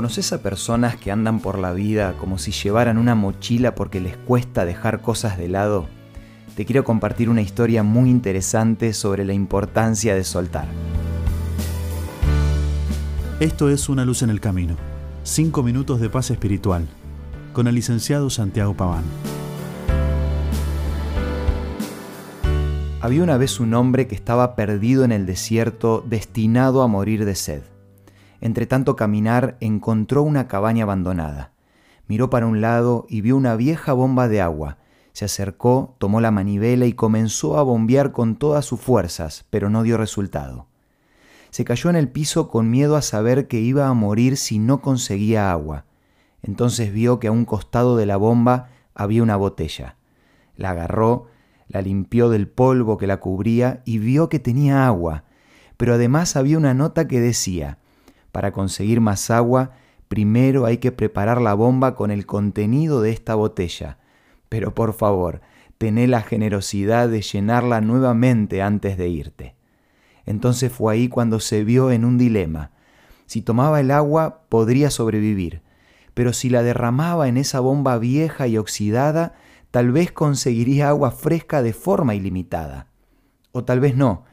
¿Conoces a personas que andan por la vida como si llevaran una mochila porque les cuesta dejar cosas de lado? Te quiero compartir una historia muy interesante sobre la importancia de soltar. Esto es Una luz en el camino. Cinco minutos de paz espiritual. Con el licenciado Santiago Paván. Había una vez un hombre que estaba perdido en el desierto, destinado a morir de sed. Entre tanto caminar encontró una cabaña abandonada. Miró para un lado y vio una vieja bomba de agua. Se acercó, tomó la manivela y comenzó a bombear con todas sus fuerzas, pero no dio resultado. Se cayó en el piso con miedo a saber que iba a morir si no conseguía agua. Entonces vio que a un costado de la bomba había una botella. La agarró, la limpió del polvo que la cubría y vio que tenía agua, pero además había una nota que decía, para conseguir más agua, primero hay que preparar la bomba con el contenido de esta botella. Pero por favor, tené la generosidad de llenarla nuevamente antes de irte. Entonces fue ahí cuando se vio en un dilema. Si tomaba el agua, podría sobrevivir, pero si la derramaba en esa bomba vieja y oxidada, tal vez conseguiría agua fresca de forma ilimitada. O tal vez no,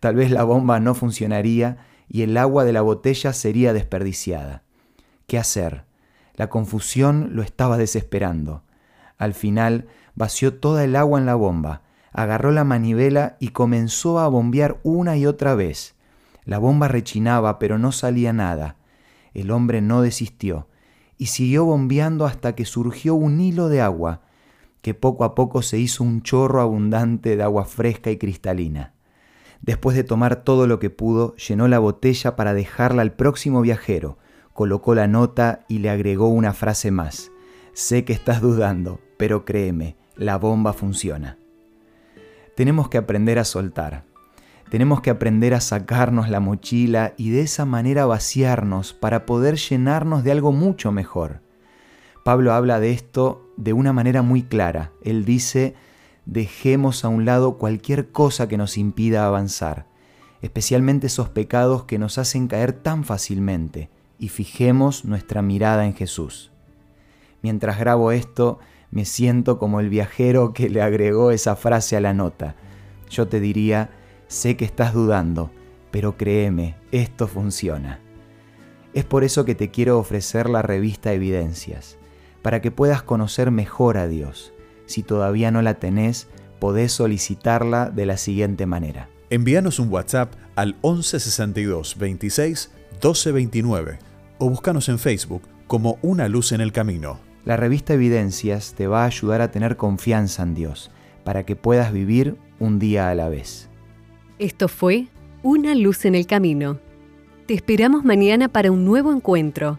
tal vez la bomba no funcionaría y el agua de la botella sería desperdiciada. ¿Qué hacer? La confusión lo estaba desesperando. Al final vació toda el agua en la bomba, agarró la manivela y comenzó a bombear una y otra vez. La bomba rechinaba, pero no salía nada. El hombre no desistió y siguió bombeando hasta que surgió un hilo de agua, que poco a poco se hizo un chorro abundante de agua fresca y cristalina. Después de tomar todo lo que pudo, llenó la botella para dejarla al próximo viajero, colocó la nota y le agregó una frase más. Sé que estás dudando, pero créeme, la bomba funciona. Tenemos que aprender a soltar. Tenemos que aprender a sacarnos la mochila y de esa manera vaciarnos para poder llenarnos de algo mucho mejor. Pablo habla de esto de una manera muy clara. Él dice, dejemos a un lado cualquier cosa que nos impida avanzar, especialmente esos pecados que nos hacen caer tan fácilmente, y fijemos nuestra mirada en Jesús. Mientras grabo esto, me siento como el viajero que le agregó esa frase a la nota. Yo te diría, sé que estás dudando, pero créeme, esto funciona. Es por eso que te quiero ofrecer la revista Evidencias, para que puedas conocer mejor a Dios si todavía no la tenés, podés solicitarla de la siguiente manera. Envíanos un WhatsApp al 1162 26 1229 o búscanos en Facebook como Una Luz en el Camino. La revista Evidencias te va a ayudar a tener confianza en Dios para que puedas vivir un día a la vez. Esto fue Una Luz en el Camino. Te esperamos mañana para un nuevo encuentro